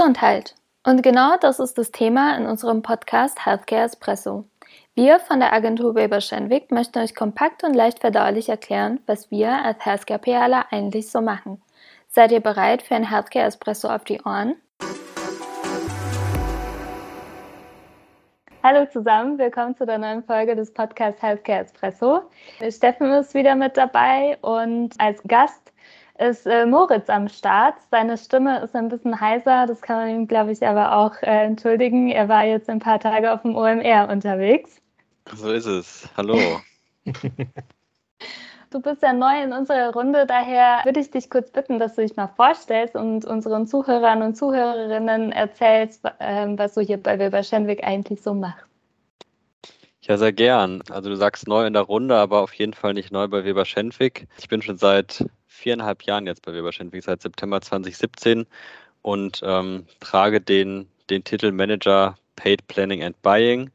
Gesundheit. Und genau das ist das Thema in unserem Podcast Healthcare Espresso. Wir von der Agentur Weber Schenwick möchten euch kompakt und leicht verdaulich erklären, was wir als Healthcare PRler eigentlich so machen. Seid ihr bereit für ein Healthcare Espresso auf die Ohren? Hallo zusammen, willkommen zu der neuen Folge des Podcasts Healthcare Espresso. Steffen ist wieder mit dabei und als Gast ist äh, Moritz am Start. Seine Stimme ist ein bisschen heiser, das kann man ihm, glaube ich, aber auch äh, entschuldigen. Er war jetzt ein paar Tage auf dem OMR unterwegs. So ist es. Hallo. Du bist ja neu in unserer Runde, daher würde ich dich kurz bitten, dass du dich mal vorstellst und unseren Zuhörern und Zuhörerinnen erzählst, ähm, was du hier bei Wilber Schenwick eigentlich so machst. Ja, sehr gern. Also du sagst neu in der Runde, aber auf jeden Fall nicht neu bei Weber Schenwick. Ich bin schon seit viereinhalb Jahren jetzt bei Weber Schenwick, seit September 2017 und ähm, trage den, den Titel Manager Paid Planning and Buying.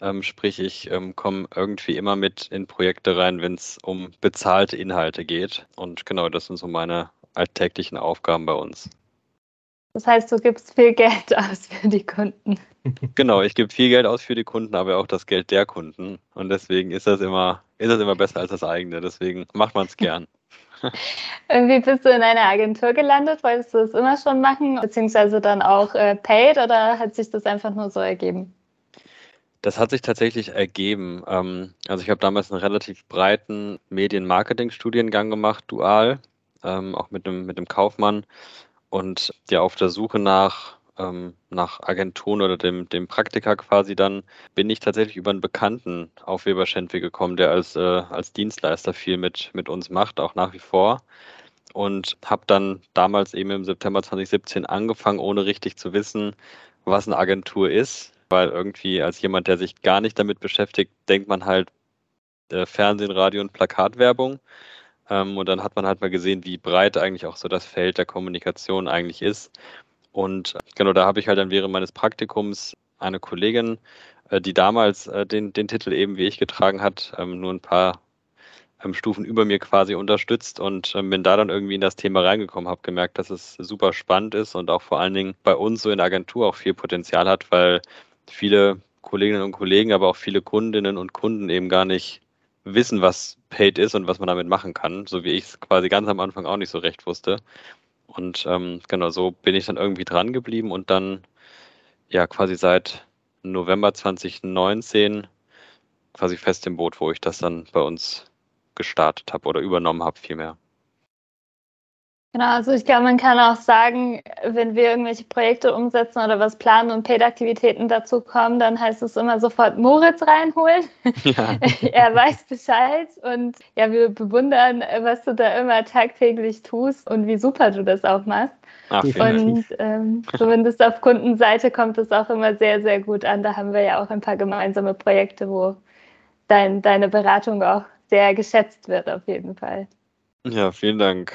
Ähm, sprich, ich ähm, komme irgendwie immer mit in Projekte rein, wenn es um bezahlte Inhalte geht. Und genau, das sind so meine alltäglichen Aufgaben bei uns. Das heißt, du gibst viel Geld aus für die Kunden. Genau, ich gebe viel Geld aus für die Kunden, aber auch das Geld der Kunden. Und deswegen ist das immer, ist das immer besser als das eigene. Deswegen macht man es gern. Wie bist du in einer Agentur gelandet? Wolltest du das immer schon machen, beziehungsweise dann auch äh, paid oder hat sich das einfach nur so ergeben? Das hat sich tatsächlich ergeben. Ähm, also ich habe damals einen relativ breiten Medien-Marketing-Studiengang gemacht, dual, ähm, auch mit einem, mit einem Kaufmann. Und ja, auf der Suche nach, ähm, nach Agenturen oder dem, dem Praktika quasi dann, bin ich tatsächlich über einen Bekannten auf Weber Schendwe gekommen, der als, äh, als Dienstleister viel mit, mit uns macht, auch nach wie vor. Und habe dann damals eben im September 2017 angefangen, ohne richtig zu wissen, was eine Agentur ist weil irgendwie als jemand, der sich gar nicht damit beschäftigt, denkt man halt äh, Fernsehen, Radio und Plakatwerbung. Ähm, und dann hat man halt mal gesehen, wie breit eigentlich auch so das Feld der Kommunikation eigentlich ist. Und äh, genau, da habe ich halt dann während meines Praktikums eine Kollegin, äh, die damals äh, den, den Titel eben wie ich getragen hat, ähm, nur ein paar ähm, Stufen über mir quasi unterstützt und ähm, bin da dann irgendwie in das Thema reingekommen, habe gemerkt, dass es super spannend ist und auch vor allen Dingen bei uns so in der Agentur auch viel Potenzial hat, weil viele Kolleginnen und Kollegen, aber auch viele Kundinnen und Kunden eben gar nicht wissen, was Paid ist und was man damit machen kann, so wie ich es quasi ganz am Anfang auch nicht so recht wusste. Und ähm, genau so bin ich dann irgendwie dran geblieben und dann ja quasi seit November 2019 quasi fest im Boot, wo ich das dann bei uns gestartet habe oder übernommen habe vielmehr. Genau, also ich glaube, man kann auch sagen, wenn wir irgendwelche Projekte umsetzen oder was planen und Paid-Aktivitäten dazu kommen, dann heißt es immer sofort Moritz reinholen. Ja. er weiß Bescheid und ja, wir bewundern, was du da immer tagtäglich tust und wie super du das auch machst. Ach, und ähm, zumindest auf Kundenseite kommt es auch immer sehr, sehr gut an. Da haben wir ja auch ein paar gemeinsame Projekte, wo dein, deine Beratung auch sehr geschätzt wird, auf jeden Fall. Ja, vielen Dank.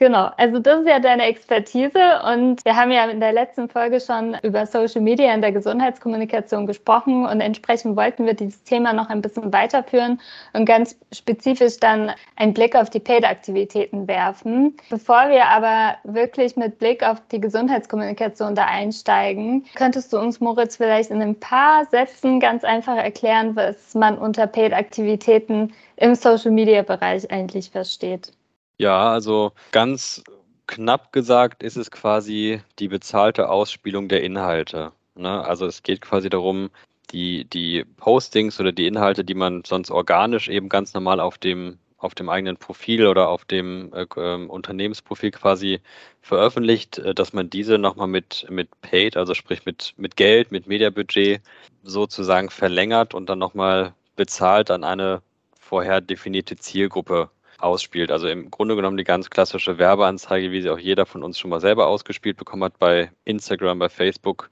Genau, also das ist ja deine Expertise und wir haben ja in der letzten Folge schon über Social Media in der Gesundheitskommunikation gesprochen und entsprechend wollten wir dieses Thema noch ein bisschen weiterführen und ganz spezifisch dann einen Blick auf die Paid-Aktivitäten werfen. Bevor wir aber wirklich mit Blick auf die Gesundheitskommunikation da einsteigen, könntest du uns, Moritz, vielleicht in ein paar Sätzen ganz einfach erklären, was man unter Paid-Aktivitäten im Social Media Bereich eigentlich versteht? Ja, also ganz knapp gesagt ist es quasi die bezahlte Ausspielung der Inhalte. Ne? Also es geht quasi darum, die, die Postings oder die Inhalte, die man sonst organisch eben ganz normal auf dem, auf dem eigenen Profil oder auf dem äh, ähm, Unternehmensprofil quasi veröffentlicht, äh, dass man diese nochmal mit, mit Paid, also sprich mit, mit Geld, mit Mediabudget sozusagen verlängert und dann nochmal bezahlt an eine vorher definierte Zielgruppe ausspielt. Also im Grunde genommen die ganz klassische Werbeanzeige, wie sie auch jeder von uns schon mal selber ausgespielt bekommen hat bei Instagram, bei Facebook,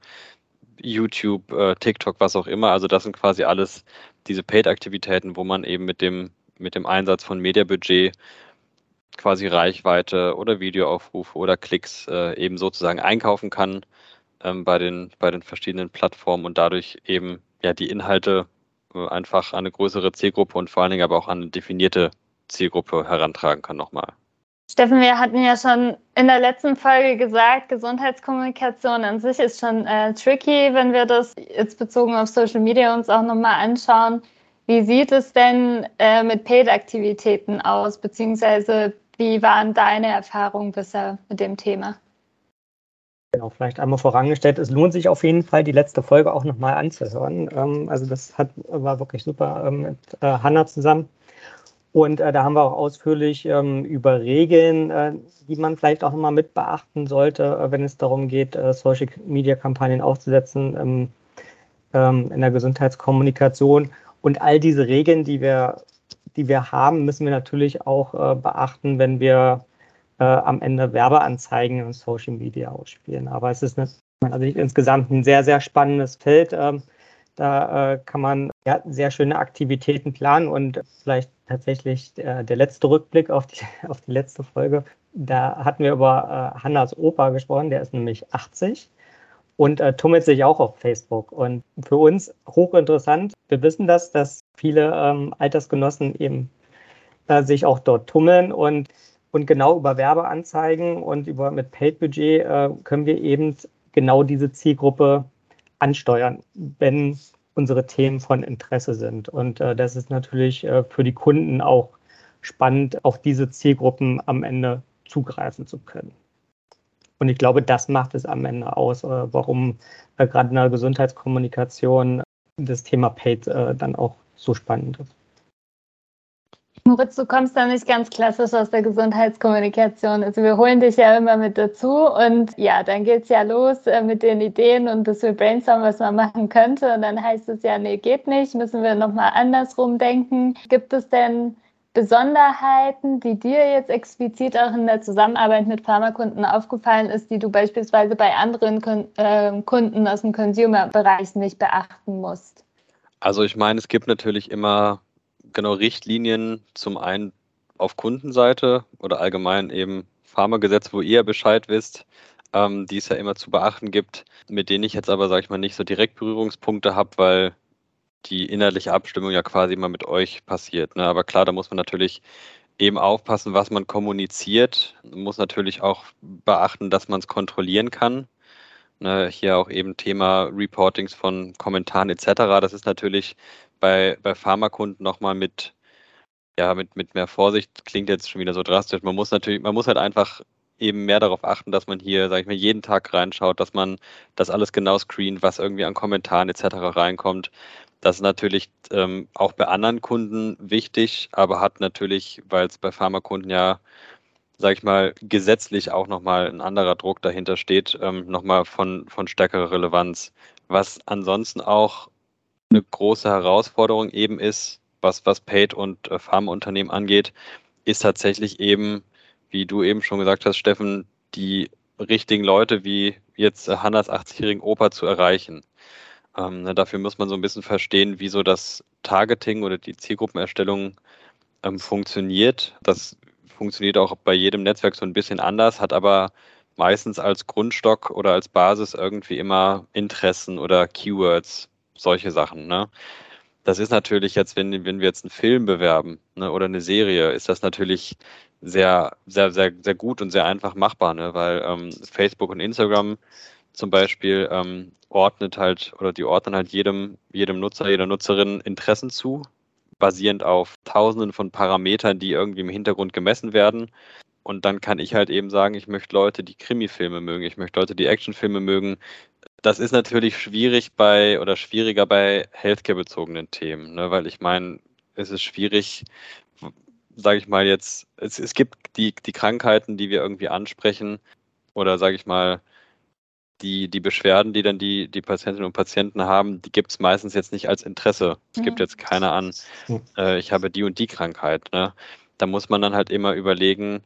YouTube, äh, TikTok, was auch immer. Also das sind quasi alles diese Paid-Aktivitäten, wo man eben mit dem, mit dem Einsatz von Mediabudget quasi Reichweite oder Videoaufrufe oder Klicks äh, eben sozusagen einkaufen kann ähm, bei, den, bei den verschiedenen Plattformen und dadurch eben ja die Inhalte äh, einfach an eine größere Zielgruppe und vor allen Dingen aber auch an eine definierte Zielgruppe herantragen kann nochmal. Steffen, wir hatten ja schon in der letzten Folge gesagt, Gesundheitskommunikation an sich ist schon äh, tricky, wenn wir das jetzt bezogen auf Social Media uns auch nochmal anschauen. Wie sieht es denn äh, mit Paid-Aktivitäten aus, beziehungsweise wie waren deine Erfahrungen bisher mit dem Thema? Genau, vielleicht einmal vorangestellt, es lohnt sich auf jeden Fall, die letzte Folge auch nochmal anzuhören. Ähm, also das hat, war wirklich super ähm, mit äh, Hanna zusammen. Und äh, da haben wir auch ausführlich ähm, über Regeln, äh, die man vielleicht auch nochmal mit beachten sollte, äh, wenn es darum geht, äh, Social Media Kampagnen aufzusetzen ähm, ähm, in der Gesundheitskommunikation. Und all diese Regeln, die wir, die wir haben, müssen wir natürlich auch äh, beachten, wenn wir äh, am Ende Werbeanzeigen in Social Media ausspielen. Aber es ist eine, also insgesamt ein sehr, sehr spannendes Feld. Da äh, kann man ja, sehr schöne Aktivitäten planen und vielleicht tatsächlich äh, der letzte Rückblick auf die, auf die letzte Folge. Da hatten wir über äh, Hannas Opa gesprochen, der ist nämlich 80 und äh, tummelt sich auch auf Facebook. Und für uns hochinteressant. Wir wissen das, dass viele ähm, Altersgenossen eben äh, sich auch dort tummeln und, und genau über Werbeanzeigen und über mit Paid-Budget äh, können wir eben genau diese Zielgruppe ansteuern, wenn unsere Themen von Interesse sind. Und äh, das ist natürlich äh, für die Kunden auch spannend, auf diese Zielgruppen am Ende zugreifen zu können. Und ich glaube, das macht es am Ende aus, äh, warum gerade in der Gesundheitskommunikation das Thema Paid äh, dann auch so spannend ist. Moritz, du kommst da nicht ganz klassisch aus der Gesundheitskommunikation. Also wir holen dich ja immer mit dazu und ja, dann geht es ja los äh, mit den Ideen und das wir brainstormen, was man machen könnte. Und dann heißt es ja, nee, geht nicht, müssen wir nochmal andersrum denken. Gibt es denn Besonderheiten, die dir jetzt explizit auch in der Zusammenarbeit mit Pharmakunden aufgefallen ist, die du beispielsweise bei anderen äh, Kunden aus dem Consumer-Bereich nicht beachten musst? Also ich meine, es gibt natürlich immer genau Richtlinien zum einen auf Kundenseite oder allgemein eben Pharmagesetz, wo ihr Bescheid wisst, ähm, die es ja immer zu beachten gibt, mit denen ich jetzt aber, sage ich mal, nicht so direkt Berührungspunkte habe, weil die inhaltliche Abstimmung ja quasi immer mit euch passiert. Ne? Aber klar, da muss man natürlich eben aufpassen, was man kommuniziert. Man muss natürlich auch beachten, dass man es kontrollieren kann. Ne? Hier auch eben Thema Reportings von Kommentaren etc. Das ist natürlich bei, bei Pharmakunden nochmal mit, ja, mit, mit mehr Vorsicht, klingt jetzt schon wieder so drastisch. Man muss natürlich, man muss halt einfach eben mehr darauf achten, dass man hier, sage ich mal, jeden Tag reinschaut, dass man das alles genau screent, was irgendwie an Kommentaren etc. reinkommt. Das ist natürlich ähm, auch bei anderen Kunden wichtig, aber hat natürlich, weil es bei Pharmakunden ja, sage ich mal, gesetzlich auch nochmal ein anderer Druck dahinter steht, ähm, nochmal von, von stärkerer Relevanz. Was ansonsten auch eine große Herausforderung eben ist, was, was Paid und äh, Pharmaunternehmen angeht, ist tatsächlich eben, wie du eben schon gesagt hast, Steffen, die richtigen Leute wie jetzt äh, Hannas 80-jährigen Opa zu erreichen. Ähm, na, dafür muss man so ein bisschen verstehen, wie so das Targeting oder die Zielgruppenerstellung ähm, funktioniert. Das funktioniert auch bei jedem Netzwerk so ein bisschen anders, hat aber meistens als Grundstock oder als Basis irgendwie immer Interessen oder Keywords, solche Sachen. Ne? Das ist natürlich jetzt, wenn, wenn wir jetzt einen Film bewerben ne, oder eine Serie, ist das natürlich sehr, sehr, sehr, sehr gut und sehr einfach machbar, ne? weil ähm, Facebook und Instagram zum Beispiel ähm, ordnet halt oder die ordnen halt jedem, jedem Nutzer, jeder Nutzerin Interessen zu, basierend auf tausenden von Parametern, die irgendwie im Hintergrund gemessen werden. Und dann kann ich halt eben sagen, ich möchte Leute, die Krimi-Filme mögen, ich möchte Leute, die Actionfilme mögen, das ist natürlich schwierig bei oder schwieriger bei Healthcare-bezogenen Themen, ne? weil ich meine, es ist schwierig, sage ich mal jetzt, es, es gibt die, die Krankheiten, die wir irgendwie ansprechen oder sage ich mal, die, die Beschwerden, die dann die, die Patientinnen und Patienten haben, die gibt es meistens jetzt nicht als Interesse. Es mhm. gibt jetzt keine an, äh, ich habe die und die Krankheit. Ne? Da muss man dann halt immer überlegen,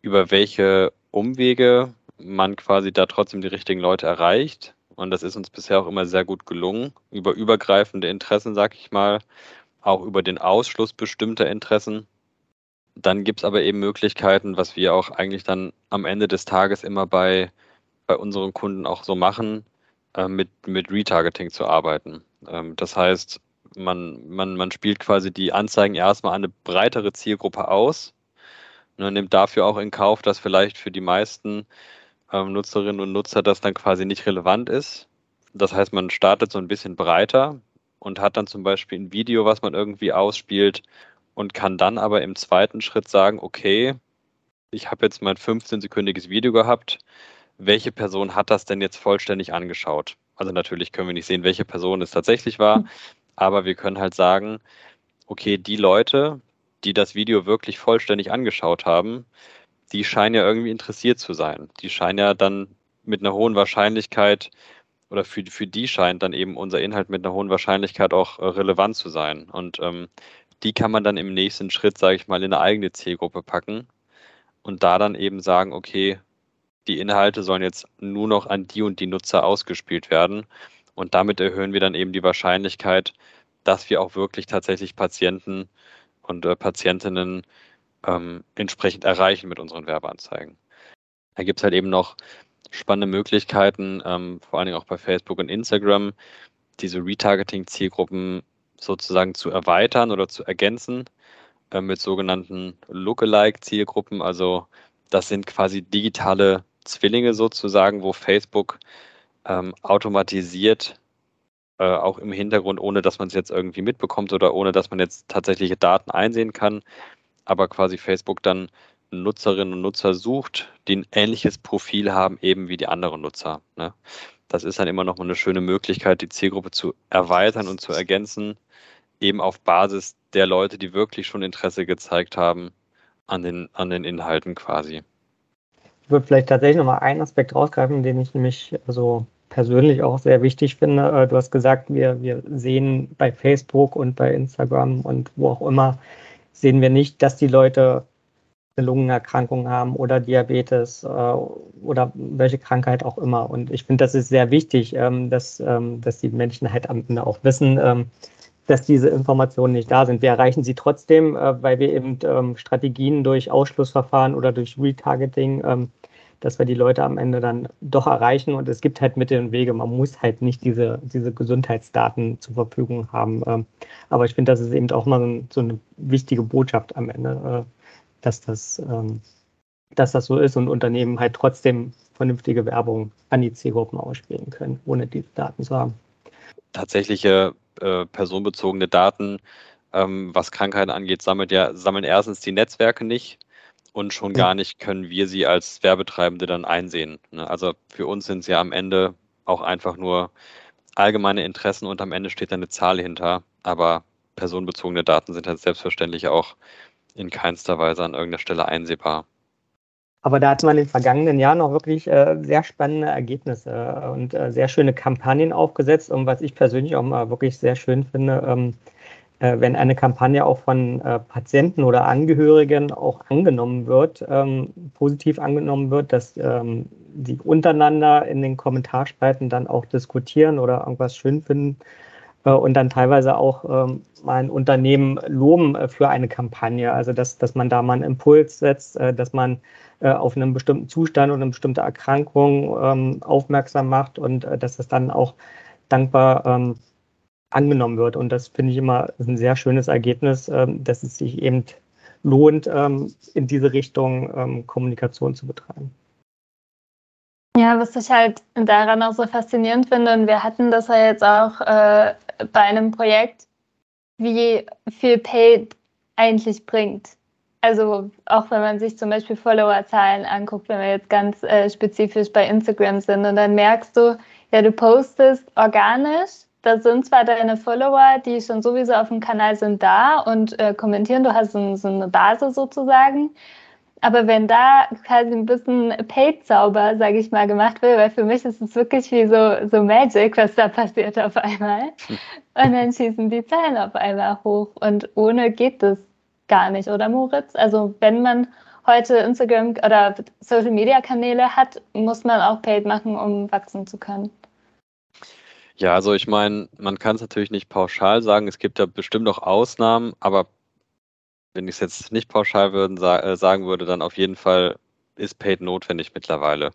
über welche Umwege man quasi da trotzdem die richtigen Leute erreicht und das ist uns bisher auch immer sehr gut gelungen, über übergreifende Interessen, sag ich mal, auch über den Ausschluss bestimmter Interessen. Dann gibt es aber eben Möglichkeiten, was wir auch eigentlich dann am Ende des Tages immer bei, bei unseren Kunden auch so machen, äh, mit, mit Retargeting zu arbeiten. Ähm, das heißt, man, man, man spielt quasi die Anzeigen erstmal an eine breitere Zielgruppe aus Ne, nimmt dafür auch in Kauf, dass vielleicht für die meisten ähm, Nutzerinnen und Nutzer das dann quasi nicht relevant ist. Das heißt, man startet so ein bisschen breiter und hat dann zum Beispiel ein Video, was man irgendwie ausspielt und kann dann aber im zweiten Schritt sagen, okay, ich habe jetzt mein 15-sekündiges Video gehabt, welche Person hat das denn jetzt vollständig angeschaut? Also natürlich können wir nicht sehen, welche Person es tatsächlich war, hm. aber wir können halt sagen, okay, die Leute, die das Video wirklich vollständig angeschaut haben, die scheinen ja irgendwie interessiert zu sein. Die scheinen ja dann mit einer hohen Wahrscheinlichkeit oder für, für die scheint dann eben unser Inhalt mit einer hohen Wahrscheinlichkeit auch äh, relevant zu sein. Und ähm, die kann man dann im nächsten Schritt, sage ich mal, in eine eigene Zielgruppe packen und da dann eben sagen, okay, die Inhalte sollen jetzt nur noch an die und die Nutzer ausgespielt werden. Und damit erhöhen wir dann eben die Wahrscheinlichkeit, dass wir auch wirklich tatsächlich Patienten und äh, Patientinnen ähm, entsprechend erreichen mit unseren Werbeanzeigen. Da gibt es halt eben noch spannende Möglichkeiten, ähm, vor allen Dingen auch bei Facebook und Instagram, diese Retargeting-Zielgruppen sozusagen zu erweitern oder zu ergänzen äh, mit sogenannten Lookalike-Zielgruppen. Also das sind quasi digitale Zwillinge sozusagen, wo Facebook ähm, automatisiert äh, auch im Hintergrund, ohne dass man es jetzt irgendwie mitbekommt oder ohne dass man jetzt tatsächliche Daten einsehen kann, aber quasi Facebook dann Nutzerinnen und Nutzer sucht, die ein ähnliches Profil haben, eben wie die anderen Nutzer. Ne? Das ist dann immer noch mal eine schöne Möglichkeit, die Zielgruppe zu erweitern und zu ergänzen, eben auf Basis der Leute, die wirklich schon Interesse gezeigt haben an den, an den Inhalten quasi. Ich würde vielleicht tatsächlich nochmal einen Aspekt rausgreifen, den ich nämlich so persönlich auch sehr wichtig finde. Äh, du hast gesagt, wir, wir sehen bei Facebook und bei Instagram und wo auch immer, sehen wir nicht, dass die Leute eine Lungenerkrankung haben oder Diabetes äh, oder welche Krankheit auch immer. Und ich finde, das ist sehr wichtig, ähm, dass, ähm, dass die Menschen halt am Ende auch wissen, ähm, dass diese Informationen nicht da sind. Wir erreichen sie trotzdem, äh, weil wir eben ähm, Strategien durch Ausschlussverfahren oder durch Retargeting, ähm, dass wir die Leute am Ende dann doch erreichen. Und es gibt halt Mittel und Wege. Man muss halt nicht diese, diese Gesundheitsdaten zur Verfügung haben. Ähm, aber ich finde, das ist eben auch mal so, eine wichtige Botschaft am Ende, äh, dass das, ähm, dass das so ist und Unternehmen halt trotzdem vernünftige Werbung an die Zielgruppen ausspielen können, ohne diese Daten zu haben. Tatsächliche äh, personenbezogene Daten, ähm, was Krankheiten angeht, sammelt ja, sammeln erstens die Netzwerke nicht und schon gar nicht können wir sie als Werbetreibende dann einsehen. Ne? Also für uns sind sie ja am Ende auch einfach nur allgemeine Interessen und am Ende steht da eine Zahl hinter, aber personenbezogene Daten sind halt selbstverständlich auch in keinster Weise an irgendeiner Stelle einsehbar. Aber da hat man in den vergangenen Jahren auch wirklich äh, sehr spannende Ergebnisse äh, und äh, sehr schöne Kampagnen aufgesetzt. Und was ich persönlich auch mal wirklich sehr schön finde, ähm, äh, wenn eine Kampagne auch von äh, Patienten oder Angehörigen auch angenommen wird, ähm, positiv angenommen wird, dass ähm, die untereinander in den Kommentarspalten dann auch diskutieren oder irgendwas schön finden äh, und dann teilweise auch ähm, mal ein Unternehmen loben äh, für eine Kampagne. Also dass, dass man da mal einen Impuls setzt, äh, dass man äh, auf einen bestimmten Zustand oder eine bestimmte Erkrankung ähm, aufmerksam macht und äh, dass es dann auch dankbar ähm, angenommen wird. Und das finde ich immer ein sehr schönes Ergebnis, ähm, dass es sich eben lohnt, ähm, in diese Richtung ähm, Kommunikation zu betreiben. Ja, was ich halt daran auch so faszinierend finde, und wir hatten das ja jetzt auch äh, bei einem Projekt, wie viel Paid eigentlich bringt. Also auch wenn man sich zum Beispiel Followerzahlen anguckt, wenn wir jetzt ganz äh, spezifisch bei Instagram sind und dann merkst du, ja, du postest organisch, da sind zwar deine Follower, die schon sowieso auf dem Kanal sind, da und äh, kommentieren, du hast so, so eine Basis sozusagen, aber wenn da quasi ein bisschen Paid-Zauber, sage ich mal, gemacht wird, weil für mich ist es wirklich wie so, so Magic, was da passiert auf einmal. Hm. Und dann schießen die Zahlen auf einmal hoch. Und ohne geht das gar nicht, oder Moritz? Also wenn man heute Instagram oder Social-Media-Kanäle hat, muss man auch Paid machen, um wachsen zu können. Ja, also ich meine, man kann es natürlich nicht pauschal sagen. Es gibt da bestimmt auch Ausnahmen, aber wenn ich es jetzt nicht pauschal würden, äh, sagen würde, dann auf jeden Fall ist Paid notwendig mittlerweile.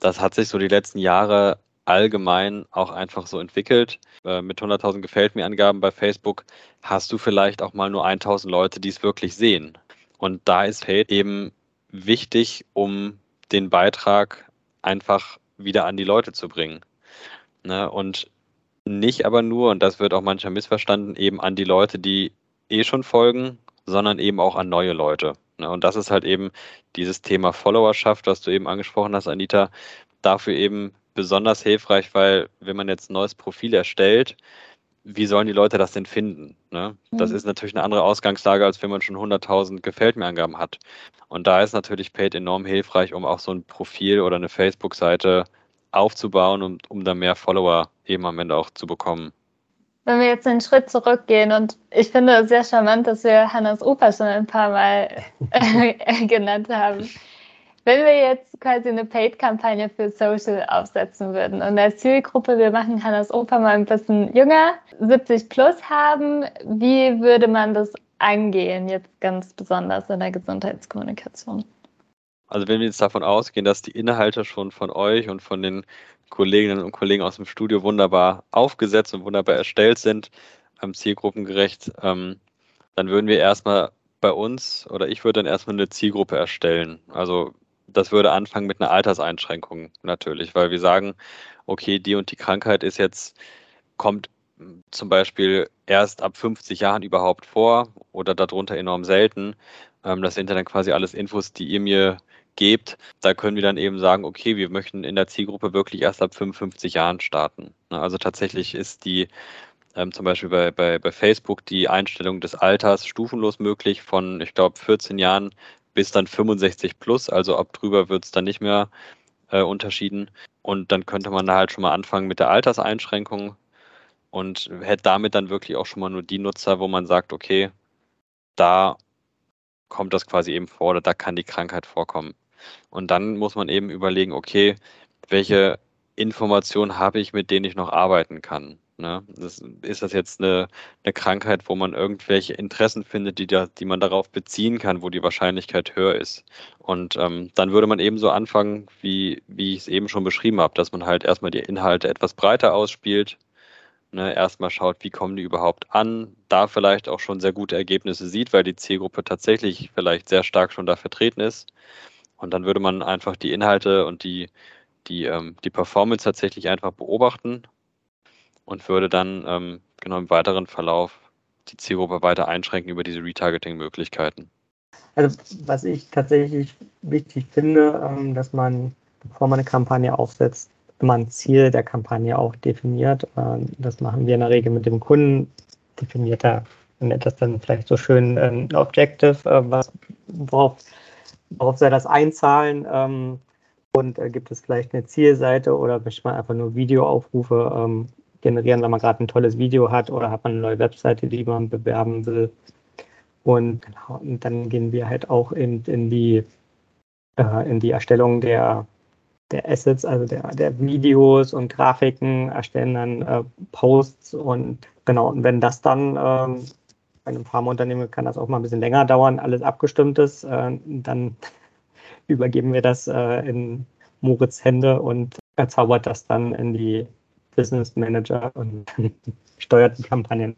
Das hat sich so die letzten Jahre allgemein auch einfach so entwickelt. Äh, mit 100.000 Gefällt mir Angaben bei Facebook hast du vielleicht auch mal nur 1.000 Leute, die es wirklich sehen. Und da ist Paid eben wichtig, um den Beitrag einfach wieder an die Leute zu bringen. Ne? Und nicht aber nur, und das wird auch manchmal missverstanden, eben an die Leute, die eh schon folgen, sondern eben auch an neue Leute. Ne? Und das ist halt eben dieses Thema Followerschaft, was du eben angesprochen hast, Anita, dafür eben besonders hilfreich, weil wenn man jetzt ein neues Profil erstellt, wie sollen die Leute das denn finden? Ne? Das mhm. ist natürlich eine andere Ausgangslage, als wenn man schon 100.000 Gefällt mir Angaben hat. Und da ist natürlich Paid enorm hilfreich, um auch so ein Profil oder eine Facebook-Seite aufzubauen und um da mehr Follower eben am Ende auch zu bekommen. Wenn wir jetzt einen Schritt zurückgehen und ich finde es sehr charmant, dass wir Hannas Opa schon ein paar Mal genannt haben. Wenn wir jetzt quasi eine Paid-Kampagne für Social aufsetzen würden und als Zielgruppe, wir machen Hannas Opa mal ein bisschen jünger, 70 plus haben, wie würde man das angehen, jetzt ganz besonders in der Gesundheitskommunikation? Also wenn wir jetzt davon ausgehen, dass die Inhalte schon von euch und von den Kolleginnen und Kollegen aus dem Studio wunderbar aufgesetzt und wunderbar erstellt sind, ähm, zielgruppengerecht, ähm, dann würden wir erstmal bei uns oder ich würde dann erstmal eine Zielgruppe erstellen. Also das würde anfangen mit einer Alterseinschränkung natürlich, weil wir sagen, okay, die und die Krankheit ist jetzt, kommt zum Beispiel erst ab 50 Jahren überhaupt vor oder darunter enorm selten. Ähm, das sind dann quasi alles Infos, die ihr mir gebt. Da können wir dann eben sagen, okay, wir möchten in der Zielgruppe wirklich erst ab 55 Jahren starten. Ne, also tatsächlich ist die ähm, zum Beispiel bei, bei, bei Facebook die Einstellung des Alters stufenlos möglich von, ich glaube, 14 Jahren bis dann 65 plus, also ab drüber wird es dann nicht mehr äh, unterschieden. Und dann könnte man da halt schon mal anfangen mit der Alterseinschränkung und hätte damit dann wirklich auch schon mal nur die Nutzer, wo man sagt, okay, da kommt das quasi eben vor oder da kann die Krankheit vorkommen. Und dann muss man eben überlegen, okay, welche Informationen habe ich, mit denen ich noch arbeiten kann. Ne? Das, ist das jetzt eine, eine, Krankheit, wo man irgendwelche Interessen findet, die, da, die man darauf beziehen kann, wo die Wahrscheinlichkeit höher ist? Und ähm, dann würde man eben so anfangen, wie, wie ich es eben schon beschrieben habe, dass man halt erstmal die Inhalte etwas breiter ausspielt, ne? erstmal schaut, wie kommen die überhaupt an, da vielleicht auch schon sehr gute Ergebnisse sieht, weil die Zielgruppe tatsächlich vielleicht sehr stark schon da vertreten ist. Und dann würde man einfach die Inhalte und die, die, ähm, die Performance tatsächlich einfach beobachten und würde dann ähm, genau im weiteren Verlauf die Zielgruppe weiter einschränken über diese Retargeting-Möglichkeiten. Also was ich tatsächlich wichtig finde, ähm, dass man, bevor man eine Kampagne aufsetzt, immer ein Ziel der Kampagne auch definiert. Ähm, das machen wir in der Regel mit dem Kunden. Definiert er, nennt das dann vielleicht so schön ein ähm, Objective, äh, was, worauf, worauf soll das einzahlen? Ähm, und äh, gibt es vielleicht eine Zielseite oder möchte man einfach nur Videoaufrufe ähm, generieren, wenn man gerade ein tolles Video hat oder hat man eine neue Webseite, die man bewerben will. Und, genau, und dann gehen wir halt auch in, in, die, äh, in die Erstellung der, der Assets, also der, der Videos und Grafiken, erstellen dann äh, Posts und genau, und wenn das dann ähm, bei einem Pharmaunternehmen kann das auch mal ein bisschen länger dauern, alles abgestimmt ist, äh, dann übergeben wir das äh, in Moritz Hände und er zaubert das dann in die Business Manager und steuert die Kampagnen.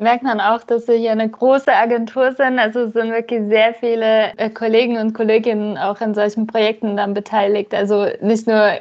Merkt man auch, dass wir hier eine große Agentur sind. Also sind wirklich sehr viele äh, Kollegen und Kolleginnen auch in solchen Projekten dann beteiligt. Also nicht nur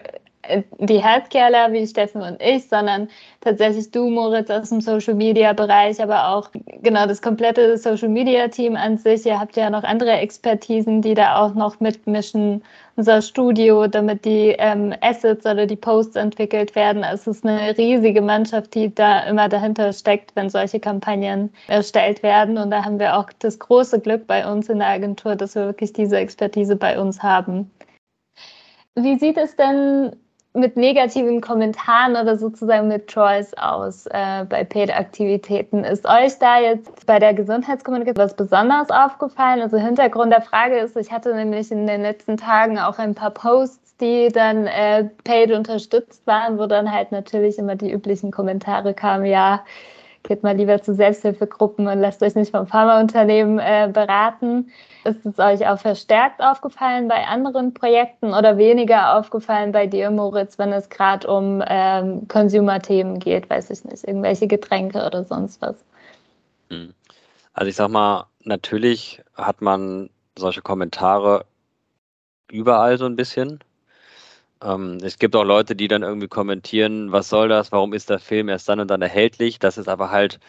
die Healthcareler wie Steffen und ich, sondern tatsächlich du, Moritz, aus dem Social Media Bereich, aber auch genau das komplette Social Media Team an sich. Ihr habt ja noch andere Expertisen, die da auch noch mitmischen. Unser Studio, damit die ähm, Assets oder die Posts entwickelt werden. Es ist eine riesige Mannschaft, die da immer dahinter steckt, wenn solche Kampagnen erstellt werden. Und da haben wir auch das große Glück bei uns in der Agentur, dass wir wirklich diese Expertise bei uns haben. Wie sieht es denn mit negativen Kommentaren oder sozusagen mit Trolls aus äh, bei Paid-Aktivitäten. Ist euch da jetzt bei der Gesundheitskommunikation was besonders aufgefallen? Also Hintergrund der Frage ist, ich hatte nämlich in den letzten Tagen auch ein paar Posts, die dann äh, Paid unterstützt waren, wo dann halt natürlich immer die üblichen Kommentare kamen, ja, geht mal lieber zu Selbsthilfegruppen und lasst euch nicht vom Pharmaunternehmen äh, beraten. Ist es euch auch verstärkt aufgefallen bei anderen Projekten oder weniger aufgefallen bei dir, Moritz, wenn es gerade um ähm, Consumer-Themen geht, weiß ich nicht, irgendwelche Getränke oder sonst was? Hm. Also ich sag mal, natürlich hat man solche Kommentare überall so ein bisschen. Ähm, es gibt auch Leute, die dann irgendwie kommentieren, was soll das, warum ist der Film erst dann und dann erhältlich. Das ist aber halt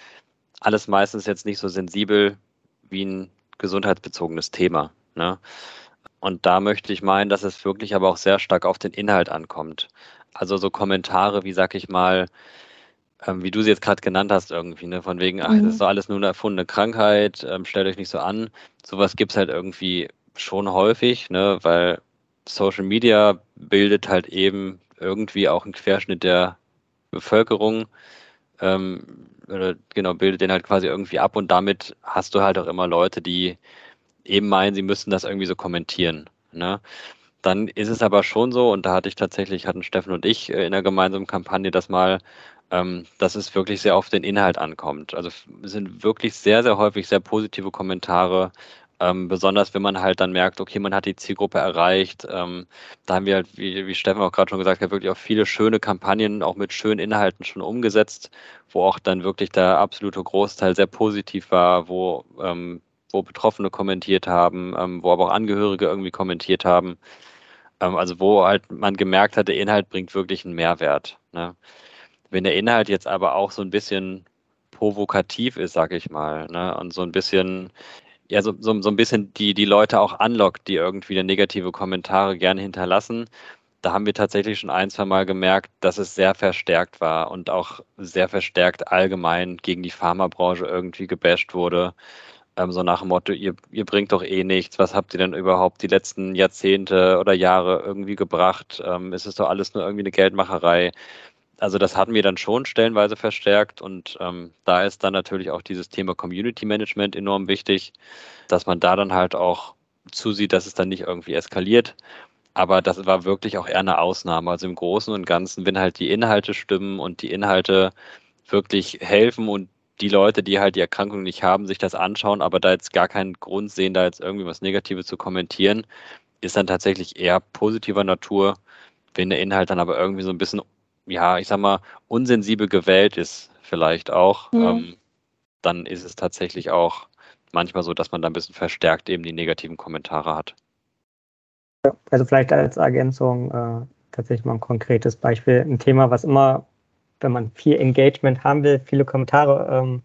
alles meistens jetzt nicht so sensibel wie ein gesundheitsbezogenes Thema. Ne? Und da möchte ich meinen, dass es wirklich aber auch sehr stark auf den Inhalt ankommt. Also so Kommentare wie, sag ich mal, ähm, wie du sie jetzt gerade genannt hast, irgendwie, ne? von wegen, ach, mhm. das ist doch alles nur eine erfundene Krankheit, ähm, stellt euch nicht so an. Sowas gibt es halt irgendwie schon häufig, ne? weil Social Media bildet halt eben irgendwie auch einen Querschnitt der Bevölkerung. Ähm, oder genau, bildet den halt quasi irgendwie ab und damit hast du halt auch immer Leute, die eben meinen, sie müssten das irgendwie so kommentieren. Ne? Dann ist es aber schon so, und da hatte ich tatsächlich, hatten Steffen und ich äh, in der gemeinsamen Kampagne das mal, ähm, dass es wirklich sehr auf den Inhalt ankommt. Also es sind wirklich sehr, sehr häufig sehr positive Kommentare, ähm, besonders wenn man halt dann merkt, okay, man hat die Zielgruppe erreicht. Ähm, da haben wir halt, wie, wie Steffen auch gerade schon gesagt hat, wirklich auch viele schöne Kampagnen, auch mit schönen Inhalten schon umgesetzt, wo auch dann wirklich der absolute Großteil sehr positiv war, wo, ähm, wo Betroffene kommentiert haben, ähm, wo aber auch Angehörige irgendwie kommentiert haben. Ähm, also wo halt man gemerkt hat, der Inhalt bringt wirklich einen Mehrwert. Ne? Wenn der Inhalt jetzt aber auch so ein bisschen provokativ ist, sag ich mal, ne? und so ein bisschen ja so, so, so ein bisschen die, die Leute auch anlockt, die irgendwie negative Kommentare gerne hinterlassen. Da haben wir tatsächlich schon ein, zwei Mal gemerkt, dass es sehr verstärkt war und auch sehr verstärkt allgemein gegen die Pharmabranche irgendwie gebasht wurde. Ähm, so nach dem Motto, ihr, ihr bringt doch eh nichts, was habt ihr denn überhaupt die letzten Jahrzehnte oder Jahre irgendwie gebracht? Ähm, ist es doch alles nur irgendwie eine Geldmacherei? Also das hatten wir dann schon stellenweise verstärkt und ähm, da ist dann natürlich auch dieses Thema Community Management enorm wichtig, dass man da dann halt auch zusieht, dass es dann nicht irgendwie eskaliert. Aber das war wirklich auch eher eine Ausnahme. Also im Großen und Ganzen, wenn halt die Inhalte stimmen und die Inhalte wirklich helfen und die Leute, die halt die Erkrankung nicht haben, sich das anschauen, aber da jetzt gar keinen Grund sehen, da jetzt irgendwie was Negatives zu kommentieren, ist dann tatsächlich eher positiver Natur. Wenn der Inhalt dann aber irgendwie so ein bisschen ja, ich sag mal, unsensibel gewählt ist, vielleicht auch, mhm. ähm, dann ist es tatsächlich auch manchmal so, dass man da ein bisschen verstärkt eben die negativen Kommentare hat. Ja, also vielleicht als Ergänzung äh, tatsächlich mal ein konkretes Beispiel. Ein Thema, was immer, wenn man viel Engagement haben will, viele Kommentare, ähm,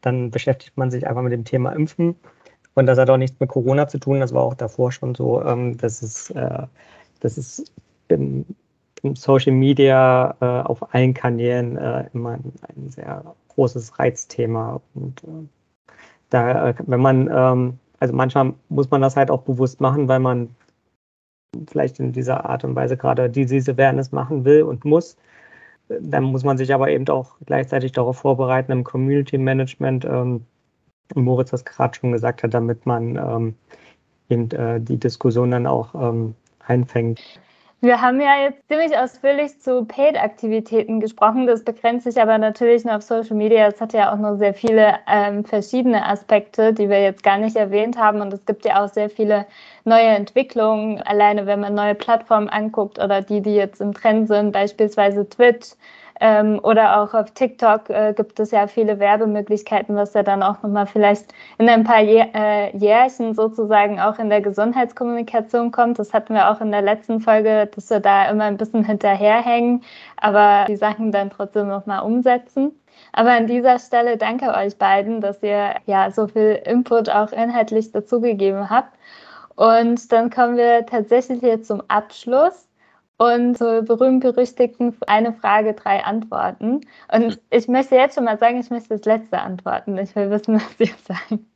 dann beschäftigt man sich einfach mit dem Thema Impfen. Und das hat auch nichts mit Corona zu tun. Das war auch davor schon so. Ähm, das ist, äh, das ist im Social Media äh, auf allen Kanälen äh, immer ein, ein, sehr großes Reizthema. Und äh, da, äh, wenn man, ähm, also manchmal muss man das halt auch bewusst machen, weil man vielleicht in dieser Art und Weise gerade diese Awareness machen will und muss. Dann muss man sich aber eben auch gleichzeitig darauf vorbereiten im Community Management. Ähm, Moritz das gerade schon gesagt hat, damit man ähm, eben äh, die Diskussion dann auch ähm, einfängt. Wir haben ja jetzt ziemlich ausführlich zu Paid-Aktivitäten gesprochen. Das begrenzt sich aber natürlich nur auf Social Media. Es hat ja auch noch sehr viele ähm, verschiedene Aspekte, die wir jetzt gar nicht erwähnt haben. Und es gibt ja auch sehr viele neue Entwicklungen. Alleine wenn man neue Plattformen anguckt oder die, die jetzt im Trend sind, beispielsweise Twitch ähm, oder auch auf TikTok äh, gibt es ja viele Werbemöglichkeiten, was ja dann auch nochmal vielleicht in ein paar Jä äh, Jährchen sozusagen auch in der Gesundheitskommunikation kommt. Das hatten wir auch in der letzten Folge, dass wir da immer ein bisschen hinterherhängen, aber die Sachen dann trotzdem nochmal umsetzen. Aber an dieser Stelle danke euch beiden, dass ihr ja so viel Input auch inhaltlich dazugegeben habt. Und dann kommen wir tatsächlich jetzt zum Abschluss und so berühmt-berüchtigten eine Frage, drei Antworten. Und ich möchte jetzt schon mal sagen, ich möchte das letzte antworten. Ich will wissen, was Sie sagen.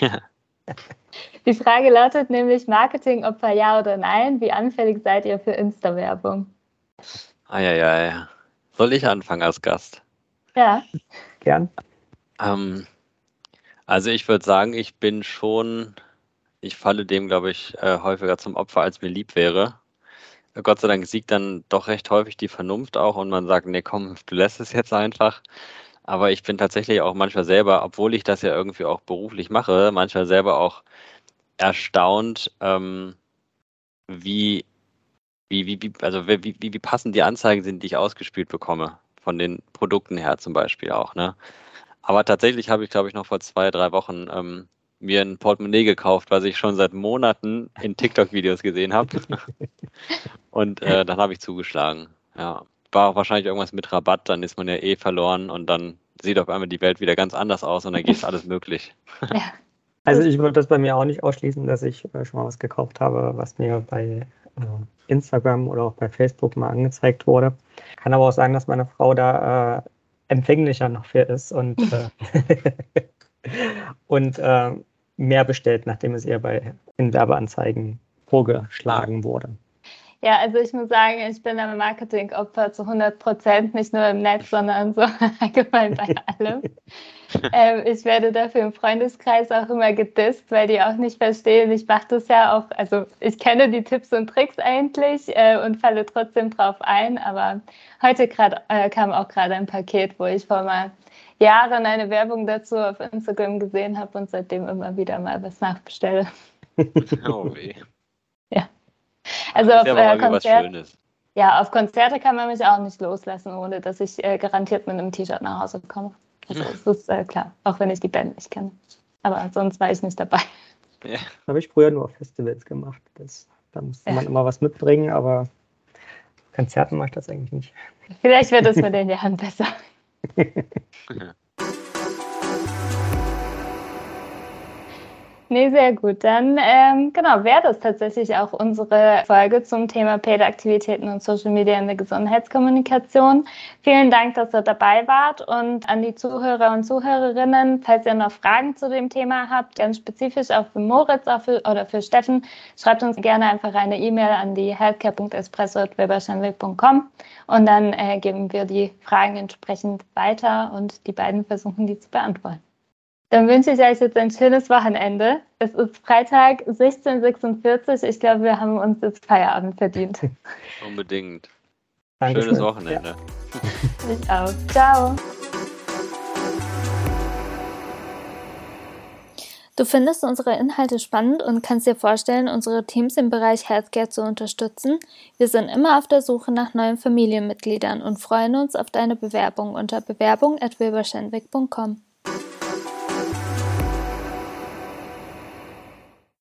Ja. Die Frage lautet nämlich Marketingopfer ja oder nein? Wie anfällig seid ihr für Insta-Werbung? Eieiei. Soll ich anfangen als Gast? Ja. Gern. Ähm, also ich würde sagen, ich bin schon, ich falle dem, glaube ich, äh, häufiger zum Opfer, als mir lieb wäre. Gott sei Dank siegt dann doch recht häufig die Vernunft auch und man sagt, nee, komm, du lässt es jetzt einfach. Aber ich bin tatsächlich auch manchmal selber, obwohl ich das ja irgendwie auch beruflich mache, manchmal selber auch erstaunt, ähm, wie, wie, wie, also wie, wie, wie passend die Anzeigen sind, die ich ausgespielt bekomme. Von den Produkten her zum Beispiel auch, ne? Aber tatsächlich habe ich, glaube ich, noch vor zwei, drei Wochen ähm, mir ein Portemonnaie gekauft, was ich schon seit Monaten in TikTok-Videos gesehen habe. und äh, dann habe ich zugeschlagen. Ja, war auch wahrscheinlich irgendwas mit Rabatt, dann ist man ja eh verloren und dann sieht auf einmal die Welt wieder ganz anders aus und dann geht alles möglich. Ja. Also ich würde das bei mir auch nicht ausschließen, dass ich äh, schon mal was gekauft habe, was mir bei äh, Instagram oder auch bei Facebook mal angezeigt wurde. Kann aber auch sein, dass meine Frau da äh, empfänglicher noch für ist und, äh, und äh, mehr bestellt, nachdem es ihr bei in Werbeanzeigen vorgeschlagen wurde. Ja, also ich muss sagen, ich bin ein Marketingopfer zu 100 Prozent, nicht nur im Netz, sondern so allgemein bei allem. ähm, ich werde dafür im Freundeskreis auch immer gedisst, weil die auch nicht verstehen. Ich mache das ja auch, also ich kenne die Tipps und Tricks eigentlich äh, und falle trotzdem drauf ein, aber heute grad, äh, kam auch gerade ein Paket, wo ich vor mal Jahren eine Werbung dazu auf Instagram gesehen habe und seitdem immer wieder mal was nachbestelle. Oh weh. Ja. Also auf äh, Konzert, ja, auf Konzerte kann man mich auch nicht loslassen, ohne dass ich äh, garantiert mit einem T-Shirt nach Hause komme. Also das ist äh, klar, auch wenn ich die Band nicht kenne. Aber sonst war ich nicht dabei. Ja. Habe ich früher nur auf Festivals gemacht. Das, da musste ja. man immer was mitbringen, aber Konzerten mache ich das eigentlich nicht. Vielleicht wird es mit den Jahren besser. いや。Nee, sehr gut. Dann ähm, genau, wäre das tatsächlich auch unsere Folge zum Thema Paid-Aktivitäten und Social Media in der Gesundheitskommunikation. Vielen Dank, dass ihr dabei wart und an die Zuhörer und Zuhörerinnen, falls ihr noch Fragen zu dem Thema habt, ganz spezifisch auch für Moritz auch für, oder für Steffen, schreibt uns gerne einfach eine E-Mail an die healthcare.espresso.weberschanweg.com und dann äh, geben wir die Fragen entsprechend weiter und die beiden versuchen, die zu beantworten. Dann wünsche ich euch jetzt ein schönes Wochenende. Es ist Freitag 16.46 Uhr. Ich glaube, wir haben uns jetzt Feierabend verdient. Unbedingt. Dankeschön. Schönes Wochenende. Ja. Ich auch. Ciao. Du findest unsere Inhalte spannend und kannst dir vorstellen, unsere Teams im Bereich Healthcare zu unterstützen. Wir sind immer auf der Suche nach neuen Familienmitgliedern und freuen uns auf deine Bewerbung unter bewerbung.wilberschenwick.com.